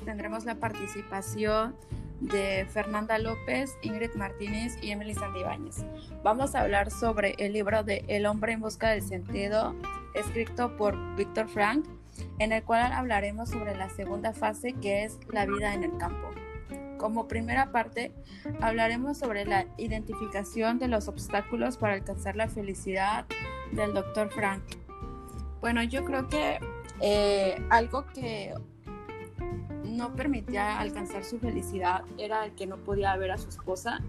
tendremos la participación de Fernanda López, Ingrid Martínez y Emily Sandibáñez. Vamos a hablar sobre el libro de El hombre en busca del sentido, escrito por Víctor Frank, en el cual hablaremos sobre la segunda fase que es la vida en el campo. Como primera parte, hablaremos sobre la identificación de los obstáculos para alcanzar la felicidad del Dr. Frank. Bueno, yo creo que eh, algo que no permitía alcanzar su felicidad era el que no podía ver a su esposa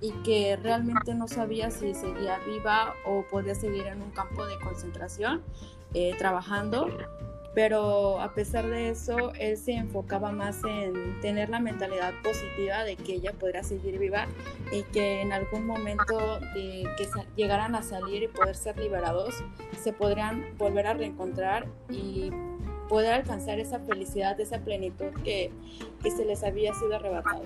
y que realmente no sabía si seguía viva o podía seguir en un campo de concentración eh, trabajando. Pero a pesar de eso, él se enfocaba más en tener la mentalidad positiva de que ella podría seguir viva y que en algún momento de que llegaran a salir y poder ser liberados, se podrían volver a reencontrar y poder alcanzar esa felicidad, esa plenitud que, se les había sido arrebatado.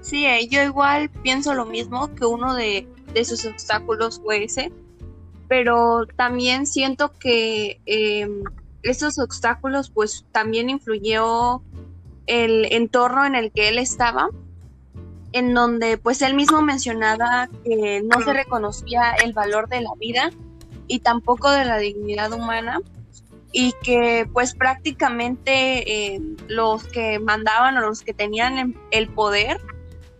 Sí, eh, yo igual pienso lo mismo, que uno de, sus obstáculos fue ese, pero también siento que em, esos obstáculos pues también influyó el entorno en el que él estaba, en donde pues él mismo mencionaba que no se reconocía el valor de la vida y tampoco de la dignidad humana y que pues prácticamente eh, los que mandaban o los que tenían el poder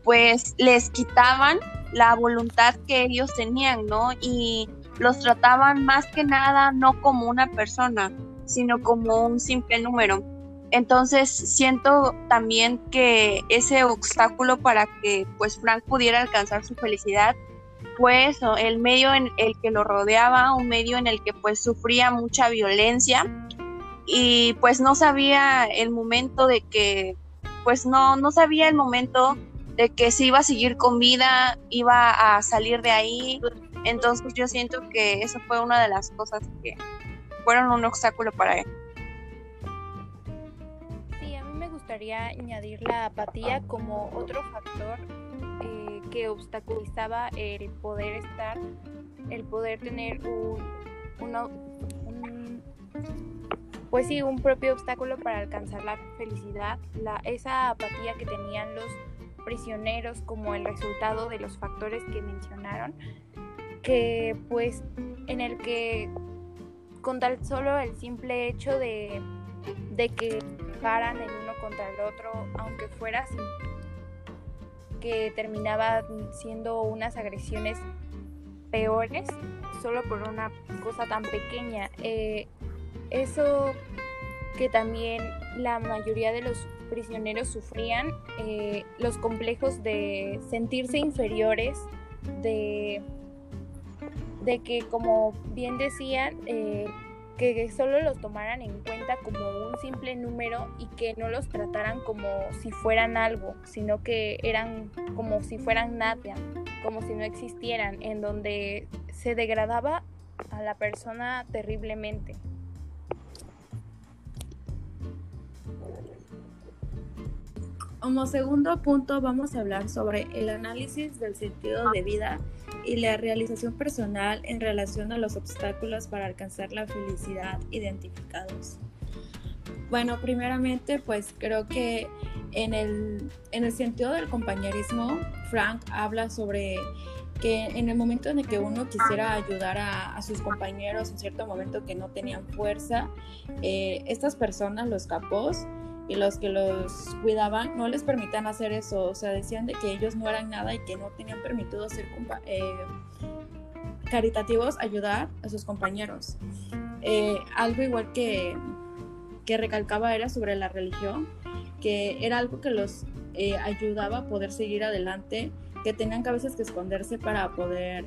pues les quitaban la voluntad que ellos tenían, ¿no? Y los trataban más que nada no como una persona, sino como un simple número. Entonces siento también que ese obstáculo para que pues Frank pudiera alcanzar su felicidad fue eso, el medio en el que lo rodeaba, un medio en el que pues sufría mucha violencia y pues no sabía el momento de que pues no no sabía el momento de que si iba a seguir con vida, iba a salir de ahí. Entonces yo siento que eso fue una de las cosas que fueron un obstáculo para él. Gustaría añadir la apatía como otro factor eh, que obstaculizaba el poder estar, el poder tener un, pues sí, un propio obstáculo para alcanzar la felicidad, la, esa apatía que tenían los prisioneros como el resultado de los factores que mencionaron, que pues en el que con tal solo el simple hecho de, de que paran el uno contra el otro, aunque fuera así, que terminaba siendo unas agresiones peores solo por una cosa tan pequeña. Eh, eso que también la mayoría de los prisioneros sufrían, eh, los complejos de sentirse inferiores, de, de que como bien decían, eh, que solo los tomaran en cuenta como un simple número y que no los trataran como si fueran algo, sino que eran como si fueran nada, como si no existieran, en donde se degradaba a la persona terriblemente. Como segundo punto vamos a hablar sobre el análisis del sentido de vida y la realización personal en relación a los obstáculos para alcanzar la felicidad identificados. Bueno, primeramente pues creo que en el, en el sentido del compañerismo, Frank habla sobre que en el momento en el que uno quisiera ayudar a, sus compañeros en cierto momento que no tenían fuerza, eh, estas personas, los capos, y los que los cuidaban no les permitían hacer eso, o sea, decían de que ellos no eran nada y que no tenían permitido ser eh, caritativos, ayudar a sus compañeros. Eh, algo igual que, que recalcaba era sobre la religión, que era algo que los eh, ayudaba a poder seguir adelante, que tenían que a veces que esconderse para poder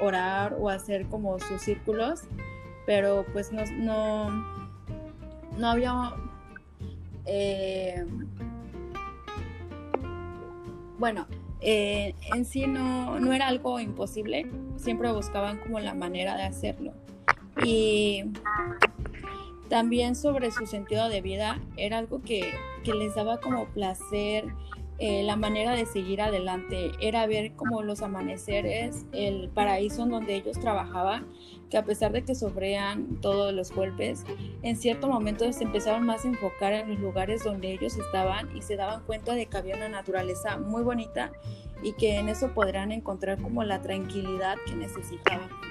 orar o hacer como sus círculos, pero pues no, no, no había eh, bueno, eh, en sí no, no, era algo imposible, siempre buscaban como la manera de hacerlo. Y también sobre su sentido de vida, era algo que, que les daba como placer eh, la manera de seguir adelante era ver como los amaneceres, el paraíso en donde ellos trabajaban, que a pesar de que sufrían todos los golpes, en cierto momento se empezaron más a enfocar en los lugares donde ellos estaban y se daban cuenta de que había una naturaleza muy bonita y que en eso podrán encontrar como la tranquilidad que necesitaban.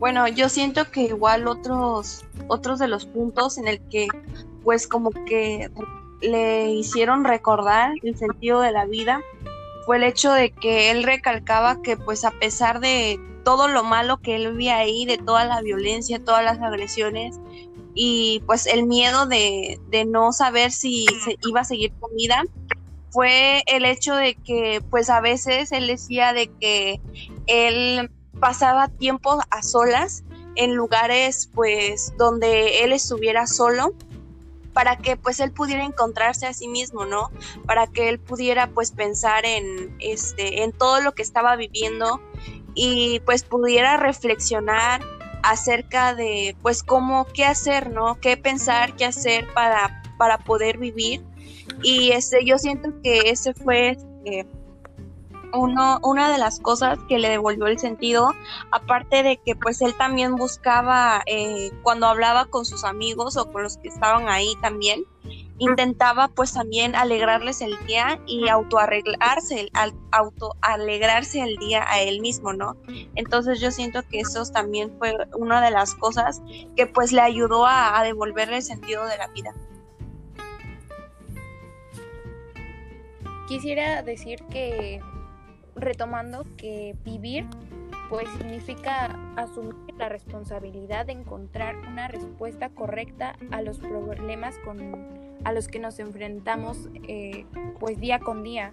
Bueno, yo siento que igual otros, otros de los puntos en el que pues como que le hicieron recordar el sentido de la vida fue el hecho de que él recalcaba que pues a pesar de todo lo malo que él vivía ahí, de toda la violencia, todas las agresiones y pues el miedo de, de no saber si se iba a seguir con vida, fue el hecho de que pues a veces él decía de que él pasaba tiempo a solas en lugares pues donde él estuviera solo para que pues él pudiera encontrarse a sí mismo, ¿no? Para que él pudiera pues pensar en este en todo lo que estaba viviendo y pues pudiera reflexionar acerca de pues cómo qué hacer, ¿no? Qué pensar, qué hacer para para poder vivir y este yo siento que ese fue este, uno, una de las cosas que le devolvió el sentido, aparte de que pues él también buscaba, eh, cuando hablaba con sus amigos o con los que estaban ahí también, intentaba pues también alegrarles el día y autoarreglarse, autoalegrarse el día a él mismo, ¿no? Entonces yo siento que eso también fue una de las cosas que pues le ayudó a devolverle el sentido de la vida. Quisiera decir que retomando que vivir pues significa asumir la responsabilidad de encontrar una respuesta correcta a los problemas con, a los que nos enfrentamos eh, pues día con día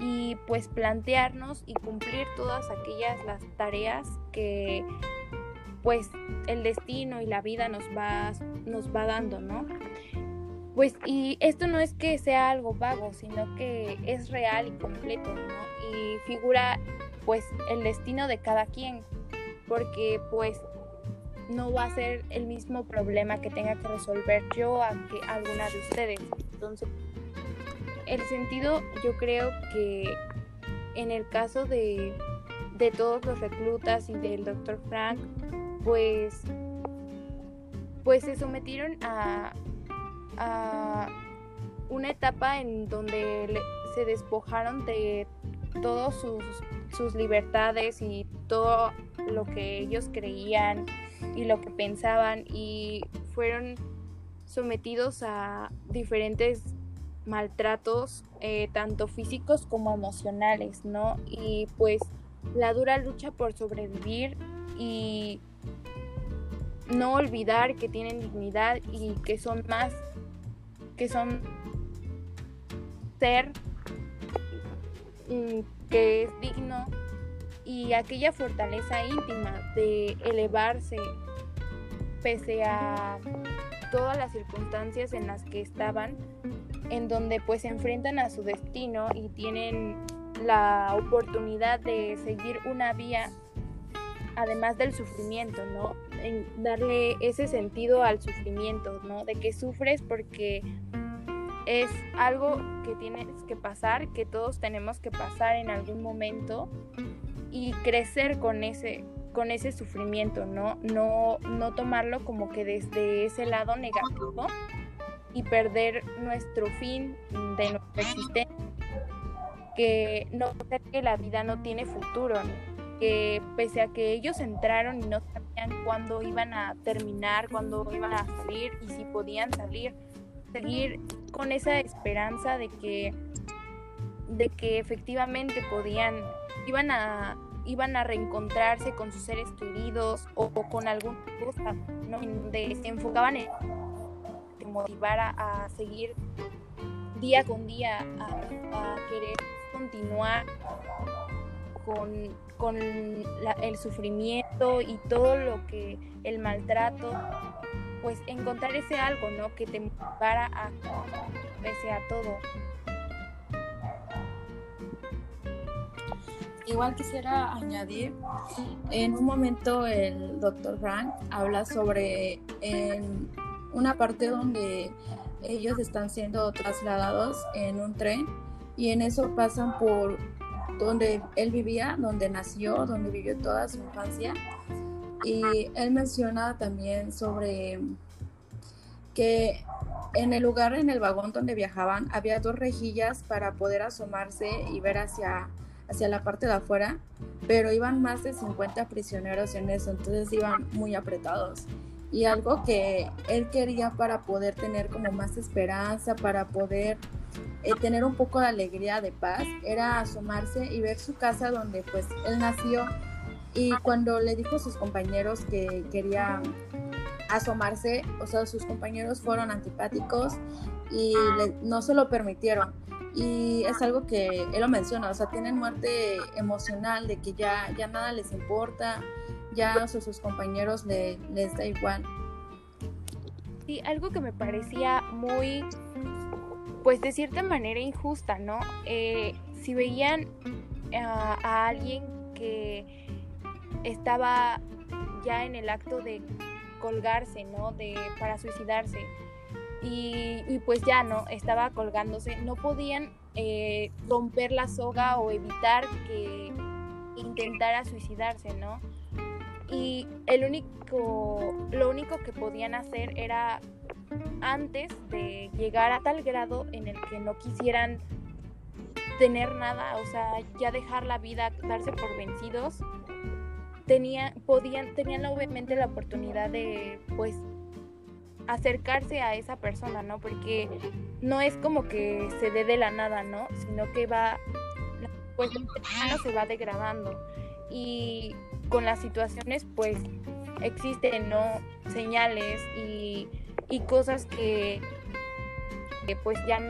y pues plantearnos y cumplir todas aquellas las tareas que pues el destino y la vida nos va, nos va dando, ¿no? Pues y esto no es que sea algo vago, sino que es real y completo, ¿no? Y figura pues el destino de cada quien, porque pues no va a ser el mismo problema que tenga que resolver yo a que alguna de ustedes. Entonces, el sentido yo creo que en el caso de, de todos los reclutas y del doctor Frank, pues, pues se sometieron a, a una etapa en donde se despojaron de todas sus, sus libertades y todo lo que ellos creían y lo que pensaban y fueron sometidos a diferentes maltratos, eh, tanto físicos como emocionales, ¿no? Y pues la dura lucha por sobrevivir y no olvidar que tienen dignidad y que son más que son ser mm, que es digno y aquella fortaleza íntima de elevarse pese a todas las circunstancias en las que estaban, en donde pues se enfrentan a su destino y tienen la oportunidad de seguir una vía además del sufrimiento, ¿no? En darle ese sentido al sufrimiento, ¿no? De que sufres porque es algo que tienes que pasar, que todos tenemos que pasar en algún momento y crecer con ese con ese sufrimiento, ¿no? No no tomarlo como que desde ese lado negativo y perder nuestro fin de nuestra existencia, que no que la vida no tiene futuro, pese a que ellos entraron y no sabían cuándo iban a terminar, cuándo iban a salir y si podían salir, seguir con esa esperanza de que de que efectivamente podían iban a iban a reencontrarse con sus seres queridos o, con algún cosa ¿no? donde se enfocaban en motivar a, seguir día con día a querer continuar con, el sufrimiento y todo lo que el maltrato, pues encontrar ese algo, ¿no? Que te motivara a, pese a todo. igual quisiera añadir, en un momento el doctor Frank habla sobre en una parte donde ellos están siendo trasladados en un tren y en eso pasan por donde él vivía, donde nació, donde vivió toda su infancia. Y él menciona también sobre que en el lugar, en el vagón donde viajaban, había dos rejillas para poder asomarse y ver hacia, hacia la parte de afuera, pero iban más de 50 prisioneros en eso, entonces iban muy apretados. Y algo que él quería para poder tener como más esperanza, para poder eh, tener un poco de alegría, de paz, era asomarse y ver su casa donde pues él nació. Y cuando le dijo a sus compañeros que quería asomarse, o sea, sus compañeros fueron antipáticos y no se lo permitieron. Y es algo que él lo menciona, o sea, tienen muerte emocional de que ya, ya nada les importa, ya a sus compañeros les da igual. Sí, algo que me parecía muy, pues de cierta manera injusta, ¿no? Eh, si veían a alguien que estaba ya en el acto de colgarse, ¿no? De, para suicidarse. Y, pues ya, ¿no? Estaba colgándose. No podían eh, romper la soga o evitar que intentara suicidarse, ¿no? Y el único, lo único que podían hacer era antes de llegar a tal grado en el que no quisieran tener nada, o sea, ya dejar la vida, darse por vencidos, tenía, podían, tenían obviamente la oportunidad de, pues, acercarse a esa persona, ¿no? Porque no es como que se dé de la nada, ¿no? Sino que va, pues, se va degradando. Y con las situaciones, pues, existen, ¿no? Señales y, y cosas que, pues, ya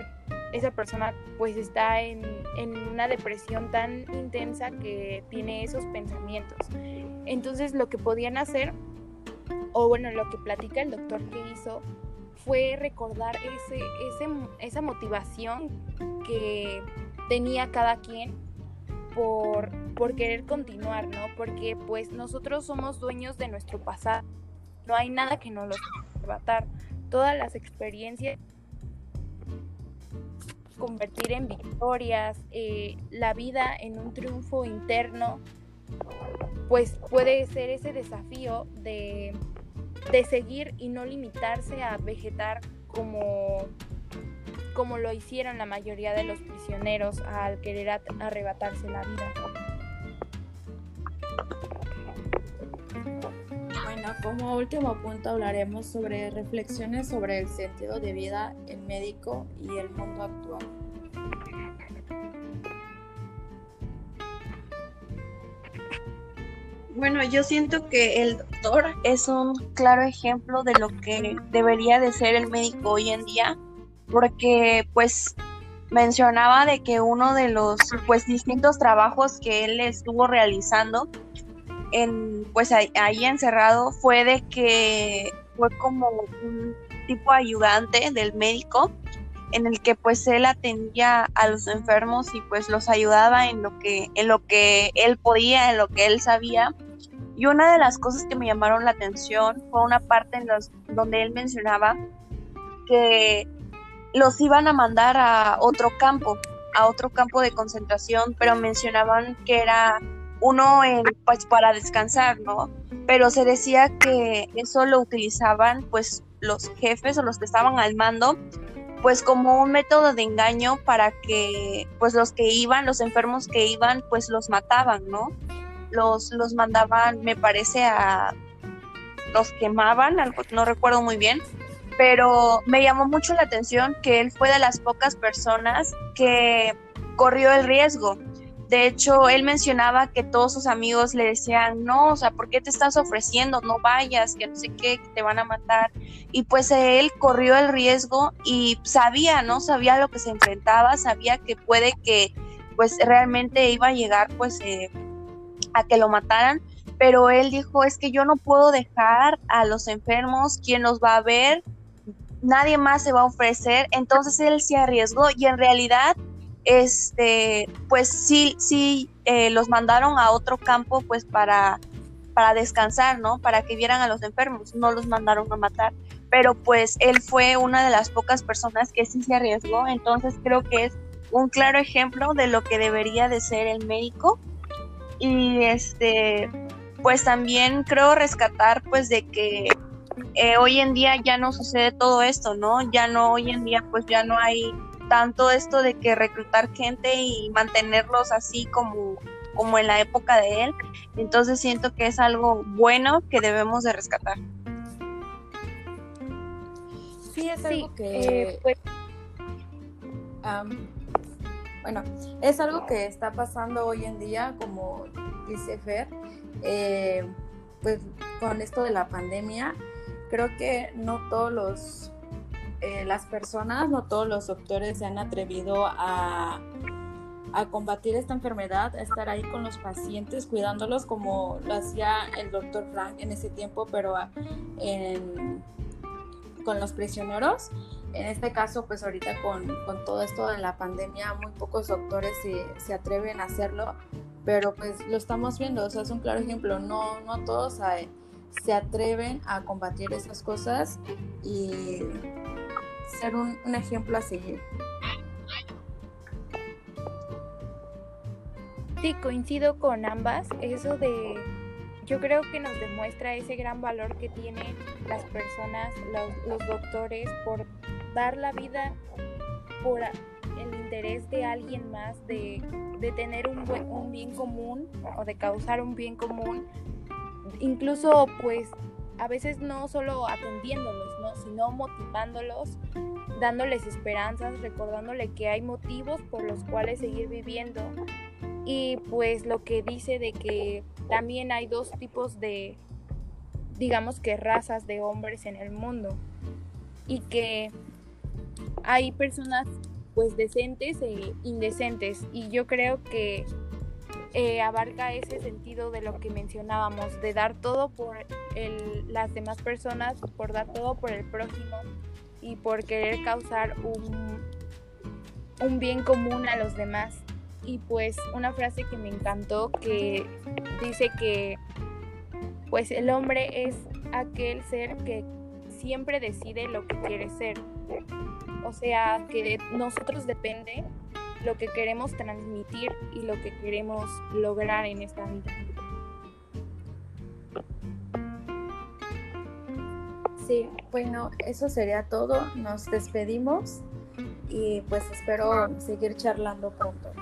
esa persona pues está en, una depresión tan intensa que tiene esos pensamientos. Entonces lo que podían hacer, o bueno, lo que platica el doctor que hizo, fue recordar ese, ese, esa motivación que tenía cada quien por, por querer continuar, ¿no? Porque pues nosotros somos dueños de nuestro pasado, no hay nada que nos lo arrebatar. Todas las experiencias convertir en victorias, eh, la vida en un triunfo interno, pues puede ser ese desafío de, seguir y no limitarse a vegetar como, como lo hicieron la mayoría de los prisioneros al querer arrebatarse la vida. Como último punto hablaremos sobre reflexiones sobre el sentido de vida, el médico y el mundo actual. Bueno, yo siento que el doctor es un claro ejemplo de lo que debería de ser el médico hoy en día, porque pues mencionaba de que uno de los pues distintos trabajos que él estuvo realizando en pues ahí, encerrado fue de que fue como un tipo ayudante del médico en el que pues él atendía a los enfermos y pues los ayudaba en lo que en lo que él podía, en lo que él sabía. Y una de las cosas que me llamaron la atención fue una parte en los donde él mencionaba que los iban a mandar a otro campo, a otro campo de concentración, pero mencionaban que era uno en, pues, para descansar, ¿no? Pero se decía que eso lo utilizaban pues los jefes o los que estaban al mando pues como un método de engaño para que pues los que iban, los enfermos que iban, pues los mataban, ¿no? Los, los mandaban, me parece, a los quemaban, algo, no recuerdo muy bien, pero me llamó mucho la atención que él fue de las pocas personas que corrió el riesgo de hecho, él mencionaba que todos sus amigos le decían, no, o sea, ¿por qué te estás ofreciendo? No vayas, que no sé qué, que te van a matar. Y pues él corrió el riesgo y sabía, ¿no? Sabía lo que se enfrentaba, sabía que puede que pues realmente iba a llegar pues eh, a que lo mataran, pero él dijo, es que yo no puedo dejar a los enfermos, quien los va a ver, nadie más se va a ofrecer, entonces él se arriesgó y en realidad este, pues sí, sí, eh, los mandaron a otro campo pues para, para descansar, ¿no? Para que vieran a los enfermos, no los mandaron a matar. Pero pues él fue una de las pocas personas que sí se arriesgó, entonces creo que es un claro ejemplo de lo que debería de ser el médico. Y este, pues también creo rescatar pues de que eh, hoy en día ya no sucede todo esto, ¿no? Ya no, hoy en día pues ya no hay tanto esto de que reclutar gente y mantenerlos así como, como en la época de él. Entonces siento que es algo bueno que debemos de rescatar. Sí, es algo que... Eh, pues, bueno, es algo que está pasando hoy en día, como dice Fer, eh, pues con esto de la pandemia, creo que no todos los eh, las personas, no todos los doctores se han atrevido a, a combatir esta enfermedad, a estar ahí con los pacientes, cuidándolos como lo hacía el doctor Frank en ese tiempo, pero con los prisioneros. En este caso, pues ahorita con, con, todo esto de la pandemia, muy pocos doctores se, se, atreven a hacerlo, pero pues lo estamos viendo, o sea, es un claro ejemplo, no, no todos se atreven a combatir esas cosas y ser un, ejemplo a seguir. Sí, coincido con ambas. Eso de, yo creo que nos demuestra ese gran valor que tienen las personas, los, doctores, por dar la vida por el interés de alguien más, de, tener un, un bien común o de causar un bien común. Incluso pues a veces no solo atendiéndolos. Sino motivándolos, dándoles esperanzas, recordándole que hay motivos por los cuales seguir viviendo. Y pues lo que dice de que también hay dos tipos de, digamos que razas de hombres en el mundo. Y que hay personas pues decentes e indecentes. Y yo creo que eh, abarca ese sentido de lo que mencionábamos, de dar todo por las demás personas, por dar todo por el prójimo y por querer causar un, un bien común a los demás. Y pues una frase que me encantó que dice que pues el hombre es aquel ser que siempre decide lo que quiere ser. O sea, que de nosotros depende lo que queremos transmitir y lo que queremos lograr en esta vida. Sí, bueno, eso sería todo. Nos despedimos y pues espero seguir charlando pronto.